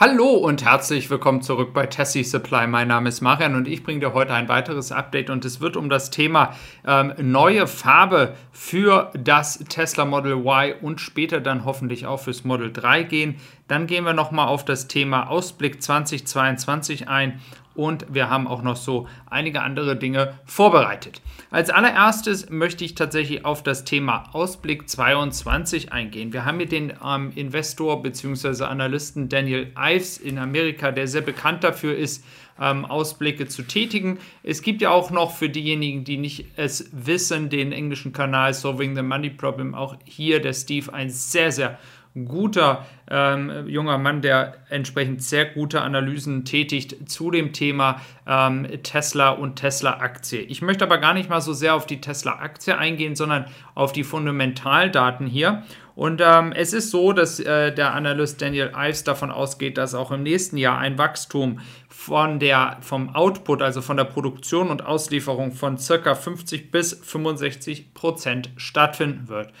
Hallo und herzlich willkommen zurück bei Tessie Supply. Mein Name ist Marian und ich bringe dir heute ein weiteres Update und es wird um das Thema ähm, neue Farbe für das Tesla Model Y und später dann hoffentlich auch fürs Model 3 gehen. Dann gehen wir nochmal auf das Thema Ausblick 2022 ein und wir haben auch noch so einige andere Dinge vorbereitet. Als allererstes möchte ich tatsächlich auf das Thema Ausblick 22 eingehen. Wir haben hier den ähm, Investor bzw. Analysten Daniel Ives in Amerika, der sehr bekannt dafür ist, ähm, Ausblicke zu tätigen. Es gibt ja auch noch für diejenigen, die nicht es wissen, den englischen Kanal Solving the Money Problem. Auch hier der Steve ein sehr, sehr guter ähm, junger Mann, der entsprechend sehr gute Analysen tätigt zu dem Thema ähm, Tesla und Tesla-Aktie. Ich möchte aber gar nicht mal so sehr auf die Tesla-Aktie eingehen, sondern auf die Fundamentaldaten hier. Und ähm, es ist so, dass äh, der Analyst Daniel Ives davon ausgeht, dass auch im nächsten Jahr ein Wachstum von der, vom Output, also von der Produktion und Auslieferung von ca. 50 bis 65 Prozent stattfinden wird.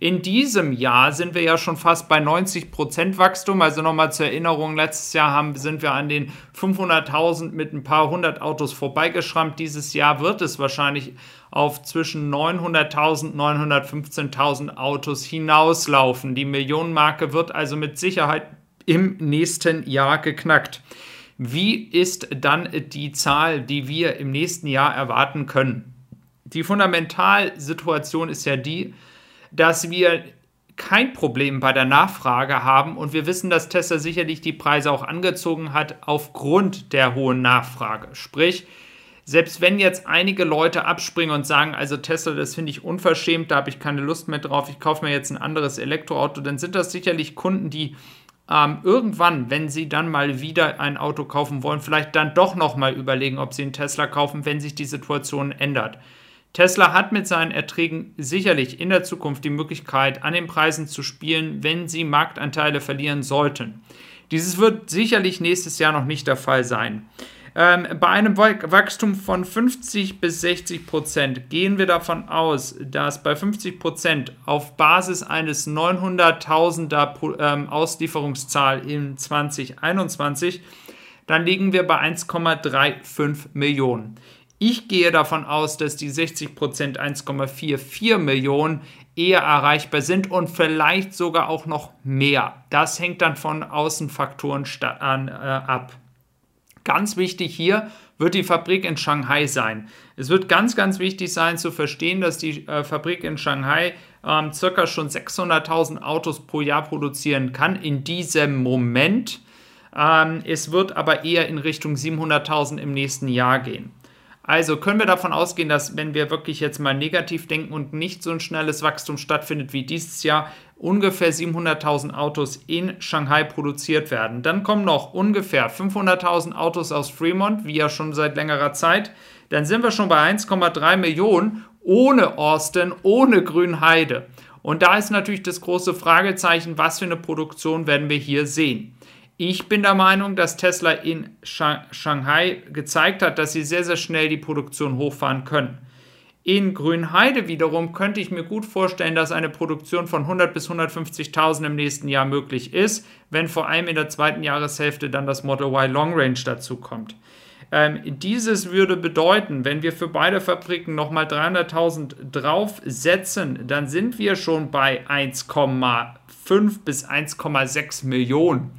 In diesem Jahr sind wir ja schon fast bei 90% Wachstum. Also nochmal zur Erinnerung, letztes Jahr haben, sind wir an den 500.000 mit ein paar hundert Autos vorbeigeschrammt. Dieses Jahr wird es wahrscheinlich auf zwischen 900.000 und 915.000 Autos hinauslaufen. Die Millionenmarke wird also mit Sicherheit im nächsten Jahr geknackt. Wie ist dann die Zahl, die wir im nächsten Jahr erwarten können? Die Fundamentalsituation ist ja die, dass wir kein Problem bei der Nachfrage haben und wir wissen, dass Tesla sicherlich die Preise auch angezogen hat aufgrund der hohen Nachfrage. Sprich, selbst wenn jetzt einige Leute abspringen und sagen, also Tesla, das finde ich unverschämt, da habe ich keine Lust mehr drauf, ich kaufe mir jetzt ein anderes Elektroauto, dann sind das sicherlich Kunden, die ähm, irgendwann, wenn sie dann mal wieder ein Auto kaufen wollen, vielleicht dann doch nochmal überlegen, ob sie einen Tesla kaufen, wenn sich die Situation ändert. Tesla hat mit seinen Erträgen sicherlich in der Zukunft die Möglichkeit, an den Preisen zu spielen, wenn sie Marktanteile verlieren sollten. Dieses wird sicherlich nächstes Jahr noch nicht der Fall sein. Ähm, bei einem Wachstum von 50 bis 60 Prozent gehen wir davon aus, dass bei 50 Prozent auf Basis eines 900.000er ähm, Auslieferungszahl in 2021, dann liegen wir bei 1,35 Millionen. Ich gehe davon aus, dass die 60% 1,44 Millionen eher erreichbar sind und vielleicht sogar auch noch mehr. Das hängt dann von Außenfaktoren an, äh, ab. Ganz wichtig hier wird die Fabrik in Shanghai sein. Es wird ganz, ganz wichtig sein zu verstehen, dass die äh, Fabrik in Shanghai ähm, circa schon 600.000 Autos pro Jahr produzieren kann in diesem Moment. Ähm, es wird aber eher in Richtung 700.000 im nächsten Jahr gehen. Also können wir davon ausgehen, dass wenn wir wirklich jetzt mal negativ denken und nicht so ein schnelles Wachstum stattfindet wie dieses Jahr, ungefähr 700.000 Autos in Shanghai produziert werden. Dann kommen noch ungefähr 500.000 Autos aus Fremont, wie ja schon seit längerer Zeit. Dann sind wir schon bei 1,3 Millionen ohne Austin, ohne Grünheide. Und da ist natürlich das große Fragezeichen, was für eine Produktion werden wir hier sehen. Ich bin der Meinung, dass Tesla in Shanghai gezeigt hat, dass sie sehr, sehr schnell die Produktion hochfahren können. In Grünheide wiederum könnte ich mir gut vorstellen, dass eine Produktion von 100 bis 150.000 im nächsten Jahr möglich ist, wenn vor allem in der zweiten Jahreshälfte dann das Model Y Long Range dazu kommt. Ähm, dieses würde bedeuten, wenn wir für beide Fabriken nochmal 300.000 draufsetzen, dann sind wir schon bei 1,5 bis 1,6 Millionen.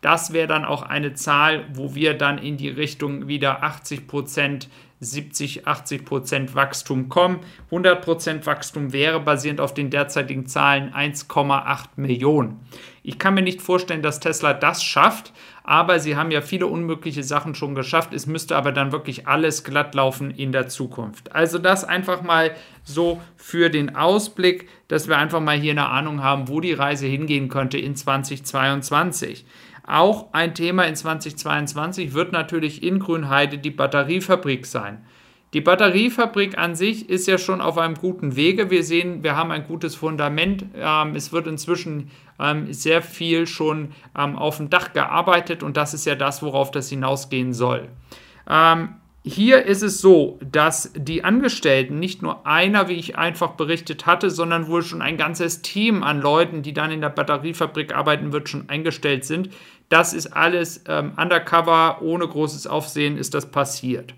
Das wäre dann auch eine Zahl, wo wir dann in die Richtung wieder 80 Prozent 70, 80 Prozent Wachstum kommen. 100 Prozent Wachstum wäre basierend auf den derzeitigen Zahlen 1,8 Millionen. Ich kann mir nicht vorstellen, dass Tesla das schafft, aber sie haben ja viele unmögliche Sachen schon geschafft. Es müsste aber dann wirklich alles glatt laufen in der Zukunft. Also das einfach mal so für den Ausblick, dass wir einfach mal hier eine Ahnung haben, wo die Reise hingehen könnte in 2022. Auch ein Thema in 2022 wird natürlich in Grünheide die Batteriefabrik sein. Die Batteriefabrik an sich ist ja schon auf einem guten Wege. Wir sehen, wir haben ein gutes Fundament. Ähm, es wird inzwischen ähm, sehr viel schon ähm, auf dem Dach gearbeitet und das ist ja das, worauf das hinausgehen soll. Hier ist es so, dass die Angestellten, nicht nur einer, wie ich einfach berichtet hatte, sondern wohl schon ein ganzes Team an Leuten, die dann in der Batteriefabrik arbeiten wird, schon eingestellt sind. Das ist alles ähm, undercover, ohne großes Aufsehen ist das passiert.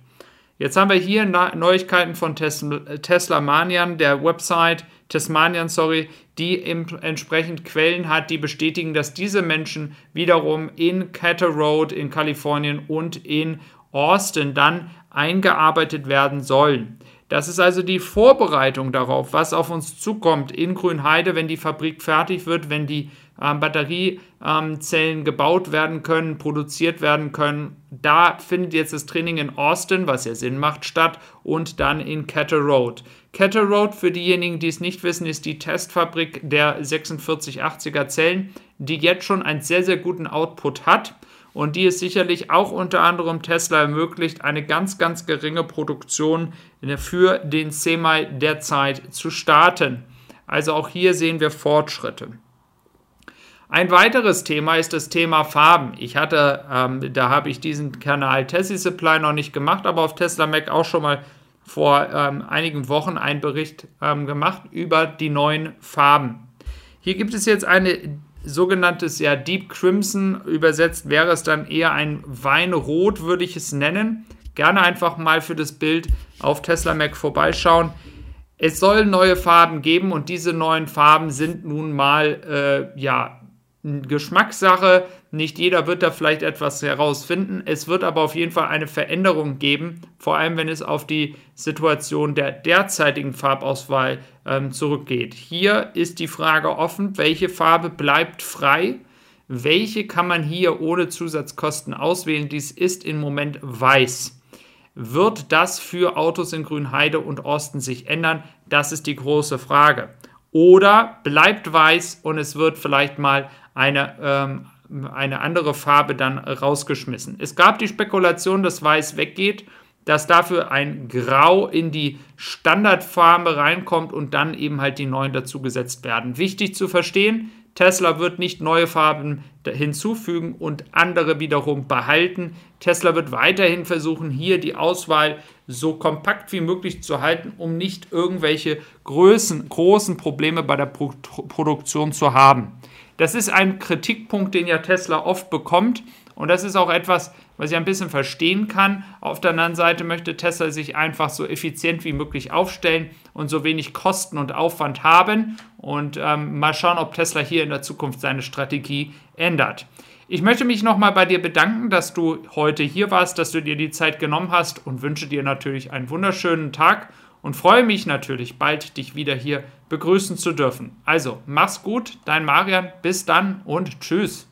Jetzt haben wir hier Neuigkeiten von Tesla Manian, der Website Tasmanian, sorry, die entsprechend Quellen hat, die bestätigen, dass diese Menschen wiederum in Cattle Road in Kalifornien und in Austin dann eingearbeitet werden sollen. Das ist also die Vorbereitung darauf, was auf uns zukommt in Grünheide, wenn die Fabrik fertig wird, wenn die ähm, Batteriezellen gebaut werden können, produziert werden können. Da findet jetzt das Training in Austin, was ja Sinn macht, statt und dann in Cattle Road. Cattle Road, für diejenigen, die es nicht wissen, ist die Testfabrik der 4680er Zellen, die jetzt schon einen sehr, sehr guten Output hat und die es sicherlich auch unter anderem Tesla ermöglicht, eine ganz, ganz geringe Produktion für den Semi derzeit zu starten. Also auch hier sehen wir Fortschritte. Ein weiteres Thema ist das Thema Farben. Ich hatte, ähm, da habe ich diesen Kanal Tessie Supply noch nicht gemacht, aber auf Tesla Mac auch schon mal vor ähm, einigen Wochen einen Bericht ähm, gemacht über die neuen Farben. Hier gibt es jetzt eine sogenanntes ja Deep Crimson, übersetzt wäre es dann eher ein Weinrot, würde ich es nennen. Gerne einfach mal für das Bild auf Tesla Mac vorbeischauen. Es soll neue Farben geben und diese neuen Farben sind nun mal äh, ja Geschmackssache. Nicht jeder wird da vielleicht etwas herausfinden. Es wird aber auf jeden Fall eine Veränderung geben, vor allem wenn es auf die Situation der derzeitigen Farbauswahl ähm, zurückgeht. Hier ist die Frage offen, welche Farbe bleibt frei? Welche kann man hier ohne Zusatzkosten auswählen? Dies ist im Moment weiß. Wird das für Autos in Grünheide und Osten sich ändern? Das ist die große Frage. Oder bleibt weiß und es wird vielleicht mal eine, ähm, eine andere Farbe dann rausgeschmissen. Es gab die Spekulation, dass weiß weggeht, dass dafür ein Grau in die Standardfarbe reinkommt und dann eben halt die neuen dazugesetzt werden. Wichtig zu verstehen, Tesla wird nicht neue Farben hinzufügen und andere wiederum behalten. Tesla wird weiterhin versuchen, hier die Auswahl so kompakt wie möglich zu halten, um nicht irgendwelche Größen, großen Probleme bei der Pro Produktion zu haben. Das ist ein Kritikpunkt, den ja Tesla oft bekommt. Und das ist auch etwas, was ich ein bisschen verstehen kann. Auf der anderen Seite möchte Tesla sich einfach so effizient wie möglich aufstellen und so wenig Kosten und Aufwand haben. Und ähm, mal schauen, ob Tesla hier in der Zukunft seine Strategie ändert. Ich möchte mich nochmal bei dir bedanken, dass du heute hier warst, dass du dir die Zeit genommen hast und wünsche dir natürlich einen wunderschönen Tag und freue mich natürlich bald, dich wieder hier begrüßen zu dürfen. Also, mach's gut, dein Marian, bis dann und tschüss.